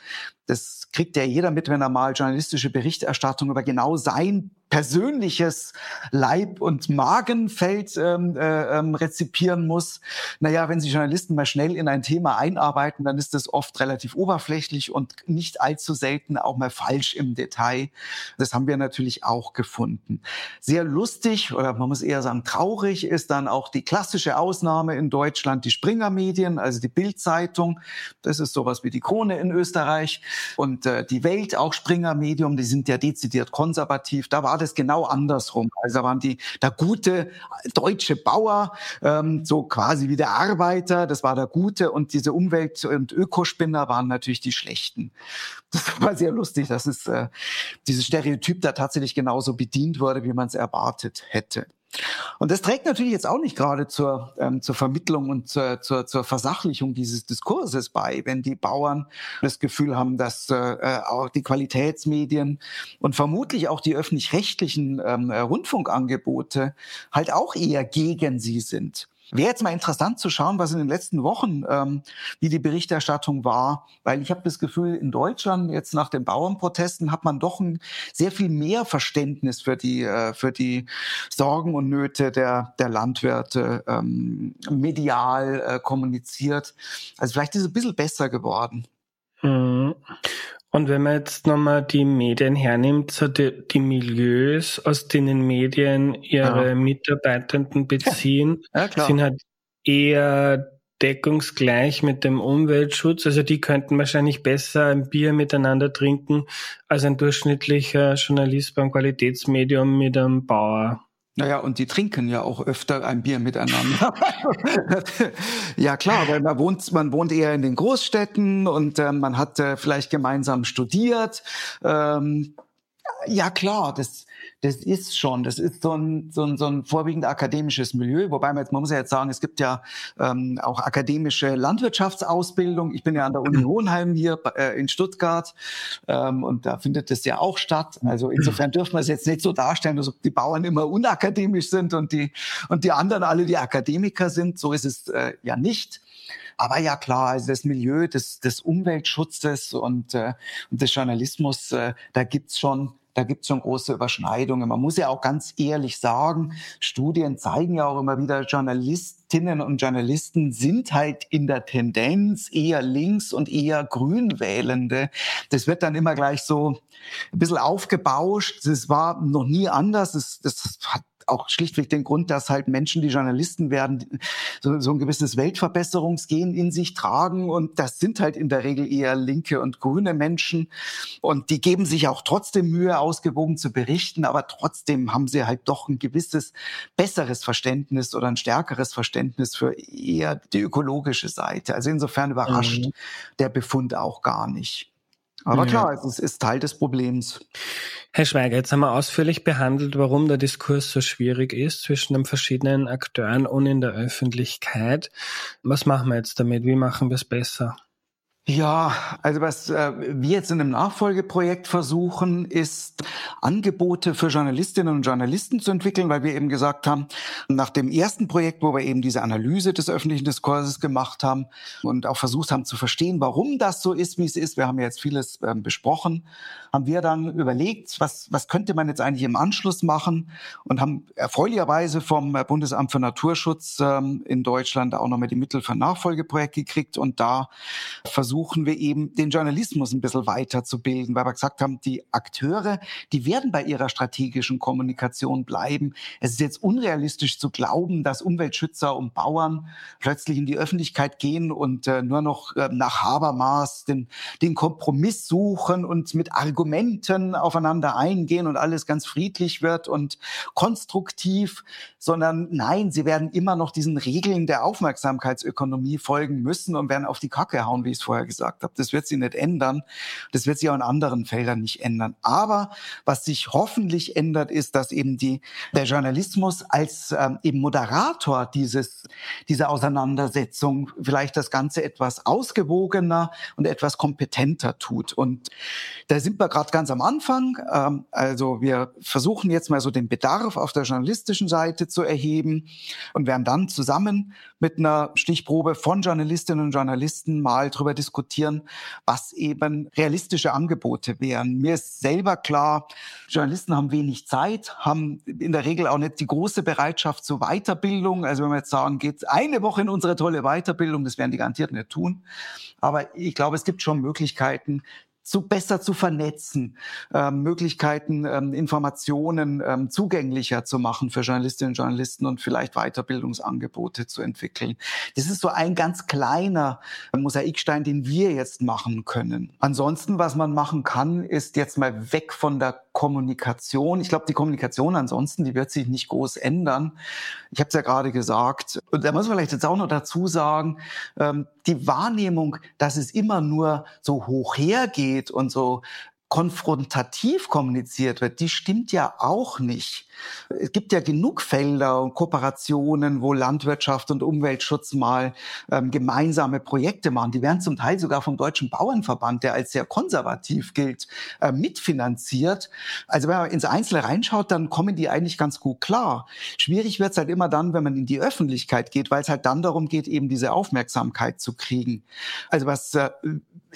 Speaker 2: Das kriegt ja jeder mit, wenn er mal journalistische Berichterstattung über genau sein persönliches Leib- und Magenfeld ähm, äh, ähm, rezipieren muss. Naja, wenn sich Journalisten mal schnell in ein Thema einarbeiten, dann ist das oft relativ oberflächlich und nicht allzu selten auch mal falsch im Detail. Das haben wir natürlich auch gefunden. Sehr lustig oder man muss eher sagen traurig ist dann auch die klassische Ausnahme in Deutschland, die Springer Medien, also die Bildzeitung. Das ist sowas wie die Krone in Österreich und äh, die Welt, auch Springer Medium, die sind ja dezidiert konservativ. Da war das genau andersrum. Also waren die der gute deutsche Bauer, ähm, so quasi wie der Arbeiter, das war der Gute und diese Umwelt- und Ökospinner waren natürlich die Schlechten. Das war sehr lustig, dass es äh, dieses Stereotyp da tatsächlich genauso bedient wurde, wie man es erwartet hätte. Und das trägt natürlich jetzt auch nicht gerade zur, ähm, zur Vermittlung und zur, zur, zur Versachlichung dieses Diskurses bei, wenn die Bauern das Gefühl haben, dass äh, äh auch die Qualitätsmedien und vermutlich auch die öffentlich-rechtlichen ähm, Rundfunkangebote halt auch eher gegen sie sind. Wäre jetzt mal interessant zu schauen, was in den letzten Wochen, ähm, wie die Berichterstattung war, weil ich habe das Gefühl, in Deutschland jetzt nach den Bauernprotesten hat man doch ein sehr viel mehr Verständnis für die äh, für die Sorgen und Nöte der der Landwirte ähm, medial äh, kommuniziert. Also vielleicht ist es ein bisschen besser geworden.
Speaker 1: Mhm. Und wenn man jetzt nochmal die Medien hernimmt, so die, die Milieus, aus denen Medien ihre ja. Mitarbeitenden beziehen, (laughs) ja, sind halt eher deckungsgleich mit dem Umweltschutz. Also die könnten wahrscheinlich besser ein Bier miteinander trinken als ein durchschnittlicher Journalist beim Qualitätsmedium mit einem Bauer.
Speaker 2: Naja, und die trinken ja auch öfter ein Bier miteinander. (laughs) ja klar, weil man wohnt, man wohnt eher in den Großstädten und äh, man hat äh, vielleicht gemeinsam studiert. Ähm, ja klar, das, das ist schon, das ist so ein, so ein, so ein vorwiegend akademisches Milieu, wobei man jetzt, man muss ja jetzt sagen, es gibt ja ähm, auch akademische Landwirtschaftsausbildung. Ich bin ja an der Uni (clears throat) Hohenheim hier äh, in Stuttgart ähm, und da findet das ja auch statt. Also (clears throat) insofern dürfen wir es jetzt nicht so darstellen, dass die Bauern immer unakademisch sind und die, und die anderen alle die Akademiker sind. So ist es äh, ja nicht. Aber ja klar, also das Milieu des, des Umweltschutzes und, äh, und des Journalismus, äh, da gibt's schon da gibt es schon große Überschneidungen. Man muss ja auch ganz ehrlich sagen, Studien zeigen ja auch immer wieder, Journalistinnen und Journalisten sind halt in der Tendenz eher links und eher grün wählende. Das wird dann immer gleich so ein bisschen aufgebauscht. Das war noch nie anders. Das, das hat auch schlichtweg den Grund, dass halt Menschen, die Journalisten werden, so, so ein gewisses Weltverbesserungsgehen in sich tragen. Und das sind halt in der Regel eher linke und grüne Menschen. Und die geben sich auch trotzdem Mühe, ausgewogen zu berichten. Aber trotzdem haben sie halt doch ein gewisses besseres Verständnis oder ein stärkeres Verständnis für eher die ökologische Seite. Also insofern überrascht mhm. der Befund auch gar nicht. Aber ja. klar, es ist Teil des Problems.
Speaker 1: Herr Schweiger, jetzt haben wir ausführlich behandelt, warum der Diskurs so schwierig ist zwischen den verschiedenen Akteuren und in der Öffentlichkeit. Was machen wir jetzt damit? Wie machen wir es besser?
Speaker 2: Ja, also was äh, wir jetzt in einem Nachfolgeprojekt versuchen, ist Angebote für Journalistinnen und Journalisten zu entwickeln, weil wir eben gesagt haben, nach dem ersten Projekt, wo wir eben diese Analyse des öffentlichen Diskurses gemacht haben und auch versucht haben zu verstehen, warum das so ist, wie es ist, wir haben ja jetzt vieles äh, besprochen, haben wir dann überlegt, was, was könnte man jetzt eigentlich im Anschluss machen und haben erfreulicherweise vom Bundesamt für Naturschutz ähm, in Deutschland auch nochmal die Mittel für ein Nachfolgeprojekt gekriegt und da versuchen wir eben den Journalismus ein bisschen weiterzubilden, weil wir gesagt haben, die Akteure, die werden bei ihrer strategischen Kommunikation bleiben. Es ist jetzt unrealistisch zu glauben, dass Umweltschützer und Bauern plötzlich in die Öffentlichkeit gehen und äh, nur noch äh, nach Habermas den, den Kompromiss suchen und mit Argumenten aufeinander eingehen und alles ganz friedlich wird und konstruktiv, sondern nein, sie werden immer noch diesen Regeln der Aufmerksamkeitsökonomie folgen müssen und werden auf die Kacke hauen, wie ich es vorher gesagt habe. Das wird sich nicht ändern. Das wird sich auch in anderen Feldern nicht ändern. Aber was sich hoffentlich ändert, ist, dass eben die, der Journalismus als ähm, eben Moderator dieses, dieser Auseinandersetzung vielleicht das Ganze etwas ausgewogener und etwas kompetenter tut. Und da sind wir gerade ganz am Anfang. Ähm, also wir versuchen jetzt mal so den Bedarf auf der journalistischen Seite zu erheben und werden dann zusammen mit einer Stichprobe von Journalistinnen und Journalisten mal darüber diskutieren, was eben realistische Angebote wären. Mir ist selber klar, Journalisten haben wenig Zeit, haben in der Regel auch nicht die große Bereitschaft zur Weiterbildung. Also wenn wir jetzt sagen, geht eine Woche in unsere tolle Weiterbildung, das werden die garantiert nicht tun. Aber ich glaube, es gibt schon Möglichkeiten, zu besser zu vernetzen, äh, Möglichkeiten, ähm, Informationen ähm, zugänglicher zu machen für Journalistinnen und Journalisten und vielleicht Weiterbildungsangebote zu entwickeln. Das ist so ein ganz kleiner Mosaikstein, den wir jetzt machen können. Ansonsten, was man machen kann, ist jetzt mal weg von der Kommunikation. Ich glaube, die Kommunikation ansonsten, die wird sich nicht groß ändern. Ich habe es ja gerade gesagt. Und da muss man vielleicht jetzt auch noch dazu sagen, ähm, die Wahrnehmung, dass es immer nur so hoch hergeht und so konfrontativ kommuniziert wird, die stimmt ja auch nicht. Es gibt ja genug Felder und Kooperationen, wo Landwirtschaft und Umweltschutz mal ähm, gemeinsame Projekte machen. Die werden zum Teil sogar vom Deutschen Bauernverband, der als sehr konservativ gilt, äh, mitfinanziert. Also wenn man ins Einzelne reinschaut, dann kommen die eigentlich ganz gut klar. Schwierig wird es halt immer dann, wenn man in die Öffentlichkeit geht, weil es halt dann darum geht, eben diese Aufmerksamkeit zu kriegen. Also was äh,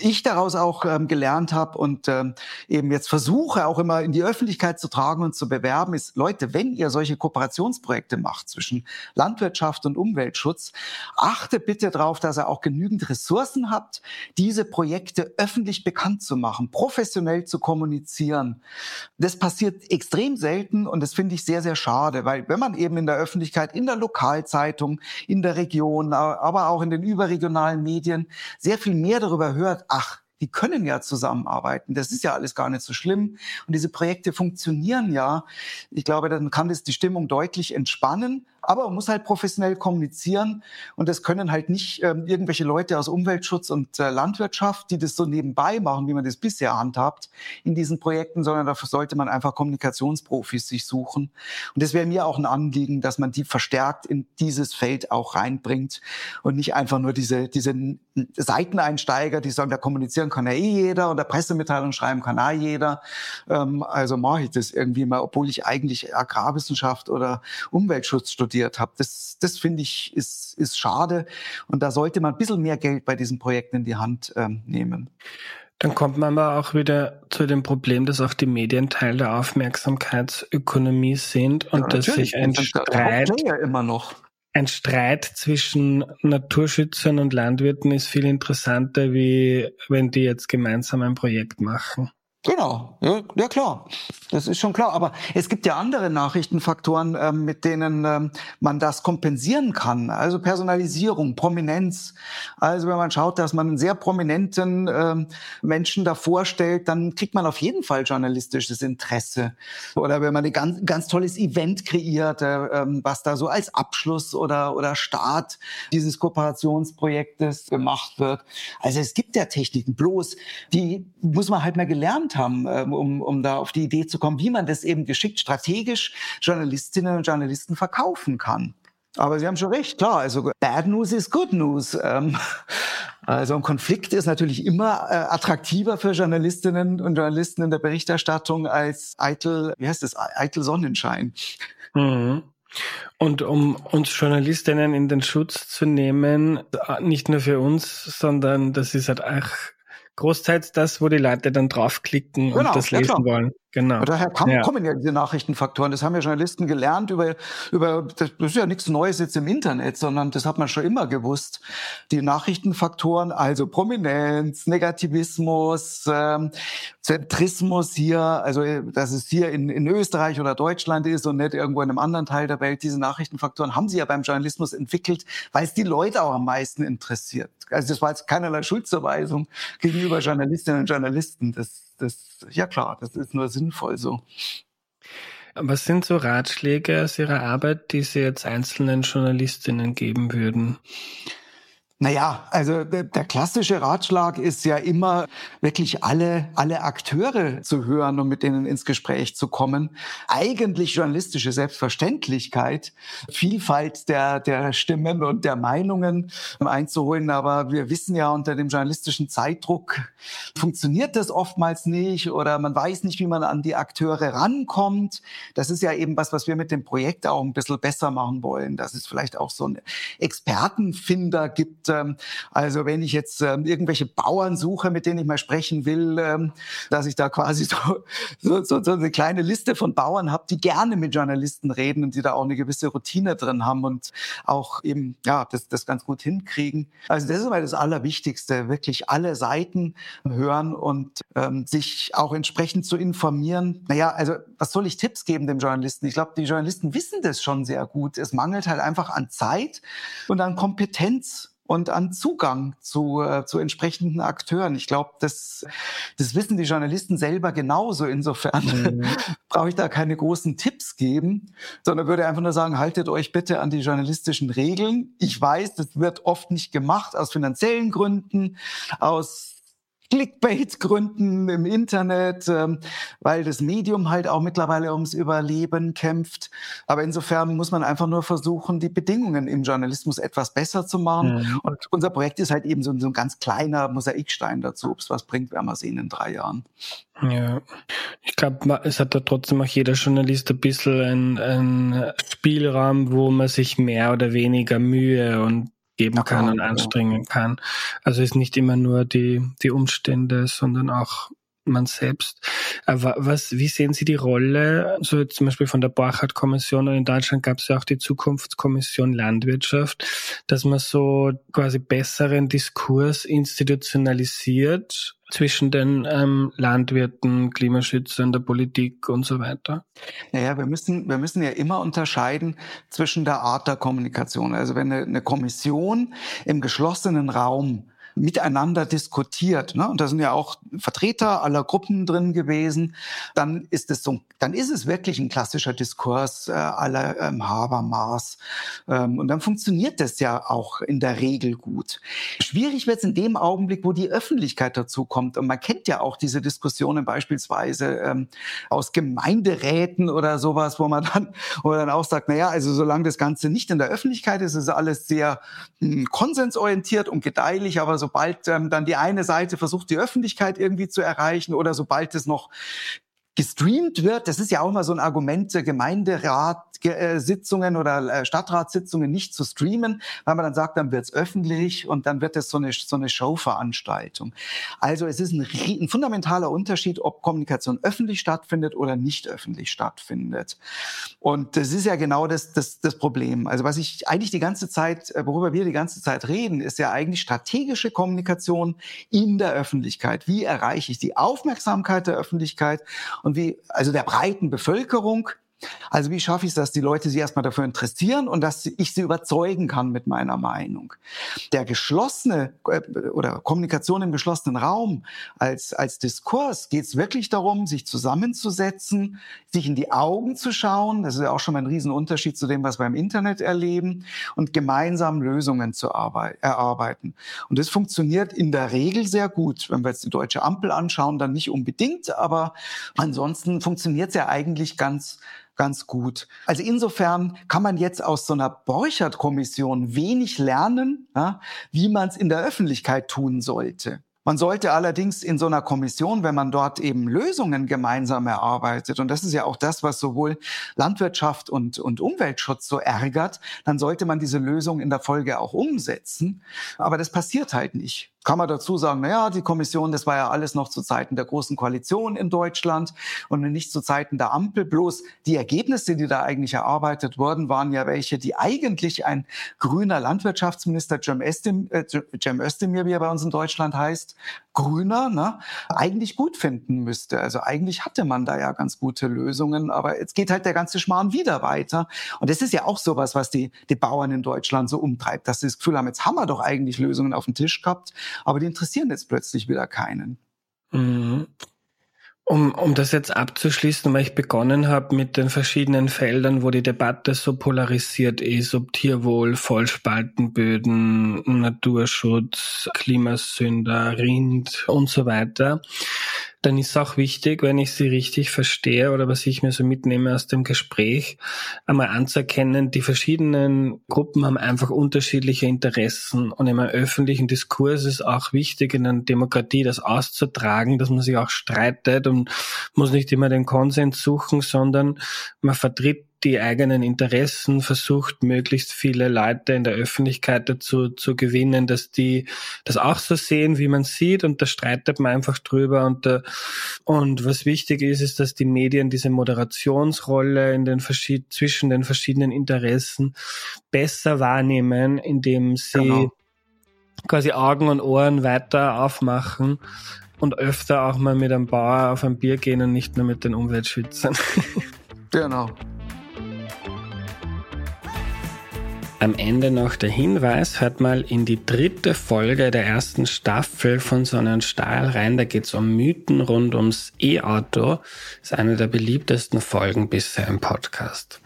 Speaker 2: ich daraus auch ähm, gelernt habe und ähm, eben jetzt versuche auch immer in die Öffentlichkeit zu tragen und zu bewerben, ist, Leute, wenn ihr solche Kooperationsprojekte macht zwischen Landwirtschaft und Umweltschutz, achte bitte darauf, dass ihr auch genügend Ressourcen habt, diese Projekte öffentlich bekannt zu machen, professionell zu kommunizieren. Das passiert extrem selten und das finde ich sehr, sehr schade, weil wenn man eben in der Öffentlichkeit, in der Lokalzeitung, in der Region, aber auch in den überregionalen Medien sehr viel mehr darüber hört, ach, die können ja zusammenarbeiten. Das ist ja alles gar nicht so schlimm. Und diese Projekte funktionieren ja. Ich glaube, dann kann das die Stimmung deutlich entspannen. Aber man muss halt professionell kommunizieren und das können halt nicht ähm, irgendwelche Leute aus Umweltschutz und äh, Landwirtschaft, die das so nebenbei machen, wie man das bisher handhabt in diesen Projekten, sondern dafür sollte man einfach Kommunikationsprofis sich suchen. Und das wäre mir auch ein Anliegen, dass man die verstärkt in dieses Feld auch reinbringt und nicht einfach nur diese, diese Seiteneinsteiger, die sagen, da kommunizieren kann ja eh jeder und der Pressemitteilung schreiben kann auch jeder. Ähm, also mache ich das irgendwie mal, obwohl ich eigentlich Agrarwissenschaft oder Umweltschutz studiert habe. Das, das finde ich ist, ist schade. Und da sollte man ein bisschen mehr Geld bei diesen Projekten in die Hand ähm, nehmen.
Speaker 1: Dann kommt man aber auch wieder zu dem Problem, dass auch die Medien Teil der Aufmerksamkeitsökonomie sind und ja, dass sich ein Streit
Speaker 2: immer noch.
Speaker 1: Ein Streit zwischen Naturschützern und Landwirten ist viel interessanter, wie wenn die jetzt gemeinsam ein Projekt machen.
Speaker 2: Genau, ja, ja klar, das ist schon klar. Aber es gibt ja andere Nachrichtenfaktoren, ähm, mit denen ähm, man das kompensieren kann. Also Personalisierung, Prominenz. Also wenn man schaut, dass man einen sehr prominenten ähm, Menschen da vorstellt, dann kriegt man auf jeden Fall journalistisches Interesse. Oder wenn man ein ganz, ganz tolles Event kreiert, äh, ähm, was da so als Abschluss oder, oder Start dieses Kooperationsprojektes gemacht wird. Also es gibt ja Techniken, bloß die muss man halt mal gelernt gelernt haben, ähm, um, um da auf die Idee zu kommen, wie man das eben geschickt strategisch Journalistinnen und Journalisten verkaufen kann. Aber Sie haben schon recht, klar. Also Bad News ist Good News. Ähm, also ein Konflikt ist natürlich immer äh, attraktiver für Journalistinnen und Journalisten in der Berichterstattung als eitel, wie heißt das, eitel Sonnenschein.
Speaker 1: Mhm. Und um uns Journalistinnen in den Schutz zu nehmen, nicht nur für uns, sondern das ist halt auch großteils das, wo die Leute dann draufklicken genau, und das lesen ja wollen.
Speaker 2: Genau. Und daher kam, ja. kommen ja diese Nachrichtenfaktoren. Das haben ja Journalisten gelernt über, über, das ist ja nichts Neues jetzt im Internet, sondern das hat man schon immer gewusst. Die Nachrichtenfaktoren, also Prominenz, Negativismus, ähm, Zentrismus hier, also dass es hier in, in Österreich oder Deutschland ist und nicht irgendwo in einem anderen Teil der Welt. Diese Nachrichtenfaktoren haben sie ja beim Journalismus entwickelt, weil es die Leute auch am meisten interessiert. Also das war jetzt keinerlei Schuldzuweisung gegenüber Journalistinnen und Journalisten. Das das, ja klar, das ist nur sinnvoll so.
Speaker 1: Was sind so Ratschläge aus Ihrer Arbeit, die Sie jetzt einzelnen Journalistinnen geben würden?
Speaker 2: Naja, also der, klassische Ratschlag ist ja immer wirklich alle, alle Akteure zu hören und mit denen ins Gespräch zu kommen. Eigentlich journalistische Selbstverständlichkeit, Vielfalt der, der Stimmen und der Meinungen einzuholen. Aber wir wissen ja, unter dem journalistischen Zeitdruck funktioniert das oftmals nicht oder man weiß nicht, wie man an die Akteure rankommt. Das ist ja eben was, was wir mit dem Projekt auch ein bisschen besser machen wollen, dass es vielleicht auch so einen Expertenfinder gibt, Ähm, also wenn ich jetzt ähm, irgendwelche Bauern suche, mit denen ich mal sprechen will, ähm, dass ich da quasi (laughs) so, so, so, so eine kleine Liste von Bauern habe, die gerne mit Journalisten reden und die da auch eine gewisse Routine drin haben und auch eben ja das, das ganz gut hinkriegen. Also das ist mal das Allerwichtigste, wirklich alle Seiten hören und ähm, sich auch entsprechend zu informieren. Naja, also was soll ich Tipps geben dem Journalisten? Ich glaube, die Journalisten wissen das schon sehr gut. Es mangelt halt einfach an Zeit und an Kompetenz und an Zugang zu, äh, zu entsprechenden Akteuren. Ich glaube, das, das wissen die Journalisten selber genauso. Insofern mhm. (laughs) brauche ich da keine großen Tipps geben, sondern würde einfach nur sagen, haltet euch bitte an die journalistischen Regeln. Ich weiß, das wird oft nicht gemacht aus finanziellen Gründen, aus Clickbait-Gründen im Internet, ähm, weil das Medium halt auch mittlerweile ums Überleben kämpft. Aber insofern muss man einfach nur versuchen, die Bedingungen im Journalismus etwas besser zu machen. Mhm. Und unser Projekt ist halt eben so, so ein ganz kleiner Mosaikstein dazu. Ob es was bringt, werden wir sehen in drei Jahren.
Speaker 1: Ja, ich glaube, es hat da trotzdem auch jeder Journalist ein bisschen einen Spielraum, wo man sich mehr oder weniger Mühe und geben kann und anstrengen kann. Also ist nicht immer nur die, die Umstände, sondern auch man selbst. Aber was, wie sehen Sie die Rolle, so zum Beispiel von der Borchardt-Kommission und in Deutschland gab es ja auch die Zukunftskommission Landwirtschaft, dass man so quasi besseren Diskurs institutionalisiert zwischen den ähm, Landwirten, Klimaschützern, der Politik und so weiter?
Speaker 2: Naja, wir müssen, wir müssen ja immer unterscheiden zwischen der Art der Kommunikation. Also wenn eine, eine Kommission im geschlossenen Raum miteinander diskutiert, ne? und da sind ja auch Vertreter aller Gruppen drin gewesen, dann ist es so, dann ist es wirklich ein klassischer Diskurs äh, aller ähm, Habermas. Ähm, und dann funktioniert das ja auch in der Regel gut. Schwierig wird es in dem Augenblick, wo die Öffentlichkeit dazu kommt. Und man kennt ja auch diese Diskussionen beispielsweise ähm, aus Gemeinderäten oder sowas, wo man dann, wo man dann auch sagt, na ja, also solange das Ganze nicht in der Öffentlichkeit ist, ist alles sehr mh, hm, konsensorientiert und gedeihlich, aber sobald ähm, dann die eine Seite versucht, die Öffentlichkeit irgendwie zu erreichen oder sobald es noch gestreamt wird, das ist ja auch mal so ein Argument der Gemeinderat, Sitzungen oder äh, Stadtratssitzungen nicht zu streamen, weil man dann sagt, dann wird's öffentlich und dann wird es so eine, so eine Showveranstaltung. Also es ist ein, ein fundamentaler Unterschied, ob Kommunikation öffentlich stattfindet oder nicht öffentlich stattfindet. Und das ist ja genau das, das, das Problem. Also was ich eigentlich die ganze Zeit, äh, worüber wir die ganze Zeit reden, ist ja eigentlich strategische Kommunikation in der Öffentlichkeit. Wie erreiche ich die Aufmerksamkeit der Öffentlichkeit und wie, also der breiten Bevölkerung also wie schaffe ich es, dass die Leute sich erstmal dafür interessieren und dass ich sie überzeugen kann mit meiner Meinung. Der geschlossene äh, oder Kommunikation im geschlossenen Raum als, als Diskurs geht es wirklich darum, sich zusammenzusetzen, sich in die Augen zu schauen. Das ist ja auch schon mal ein Riesenunterschied zu dem, was wir im Internet erleben und gemeinsam Lösungen zu erarbeiten. Und das funktioniert in der Regel sehr gut. Wenn wir jetzt die deutsche Ampel anschauen, dann nicht unbedingt, aber ansonsten funktioniert es ja eigentlich ganz ganz gut. Also insofern kann man jetzt aus so einer Borchert-Kommission wenig lernen, ja, wie man es in der Öffentlichkeit tun sollte. Man sollte allerdings in so einer Kommission, wenn man dort eben Lösungen gemeinsam erarbeitet, und das ist ja auch das, was sowohl Landwirtschaft und, und Umweltschutz so ärgert, dann sollte man diese Lösung in der Folge auch umsetzen. Aber das passiert halt nicht kann man dazu sagen, na ja, die Kommission, das war ja alles noch zu Zeiten der großen Koalition in Deutschland und nicht zu Zeiten der Ampel. Bloß die Ergebnisse, die da eigentlich erarbeitet wurden, waren ja welche, die eigentlich ein grüner Landwirtschaftsminister Cem Özdemir, äh, wie er bei uns in Deutschland heißt, Grüner, ne, eigentlich gut finden müsste. Also eigentlich hatte man da ja ganz gute Lösungen, aber jetzt geht halt der ganze Schmarrn wieder weiter. Und das ist ja auch sowas, was die, die Bauern in Deutschland so umtreibt, dass sie das Gefühl haben, jetzt haben wir doch eigentlich Lösungen auf dem Tisch gehabt aber die interessieren jetzt plötzlich wieder keinen.
Speaker 1: Mhm. Um, um das jetzt abzuschließen, weil ich begonnen habe mit den verschiedenen Feldern, wo die Debatte so polarisiert ist, ob Tierwohl, Vollspaltenböden, Naturschutz, Klimasünder, Rind und so weiter dann ist auch wichtig, wenn ich sie richtig verstehe oder was ich mir so mitnehme aus dem Gespräch, einmal anzuerkennen, die verschiedenen Gruppen haben einfach unterschiedliche Interessen und im öffentlichen Diskurs ist auch wichtig in einer Demokratie das auszutragen, dass man sich auch streitet und muss nicht immer den Konsens suchen, sondern man vertritt die eigenen Interessen, versucht möglichst viele Leute in der Öffentlichkeit dazu zu gewinnen, dass die das auch so sehen, wie man sieht und da streitet man einfach drüber und, äh, und was wichtig ist, ist, dass die Medien diese Moderationsrolle in den verschied zwischen den verschiedenen Interessen besser wahrnehmen, indem sie genau. quasi Augen und Ohren weiter aufmachen und öfter auch mal mit einem Bauer auf ein Bier gehen und nicht nur mit den Umweltschützern. (laughs)
Speaker 2: genau.
Speaker 1: Am Ende noch der Hinweis, hört mal in die dritte Folge der ersten Staffel von Sonnenstahl rein. Da geht es um Mythen rund ums E-Auto. Ist eine der beliebtesten Folgen bisher im Podcast.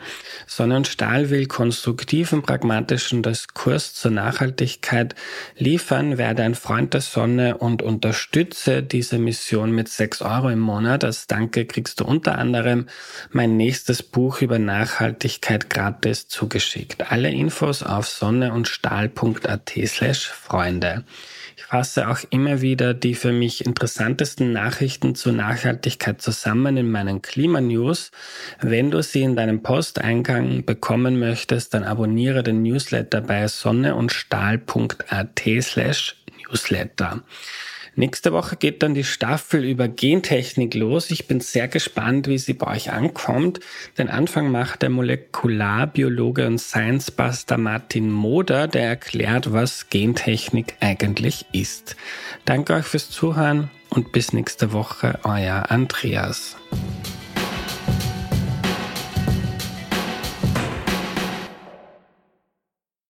Speaker 1: Sonnenstahl will konstruktiven, pragmatischen Diskurs zur Nachhaltigkeit liefern, werde ein Freund der Sonne und unterstütze diese Mission mit 6 Euro im Monat. Als Danke kriegst du unter anderem mein nächstes Buch über Nachhaltigkeit gratis zugeschickt. Alle Infos Infos auf sonne und stahl.at slash Freunde. Ich fasse auch immer wieder die für mich interessantesten Nachrichten zur Nachhaltigkeit zusammen in meinen Klimanews. Wenn du sie in deinem Posteingang bekommen möchtest, dann abonniere den Newsletter bei sonne und stahl.at slash Newsletter. Nächste Woche geht dann die Staffel über Gentechnik los. Ich bin sehr gespannt, wie sie bei euch ankommt. Den Anfang macht der Molekularbiologe und Science-Buster Martin Moder, der erklärt, was Gentechnik eigentlich ist. Danke euch fürs Zuhören und bis nächste Woche, euer Andreas.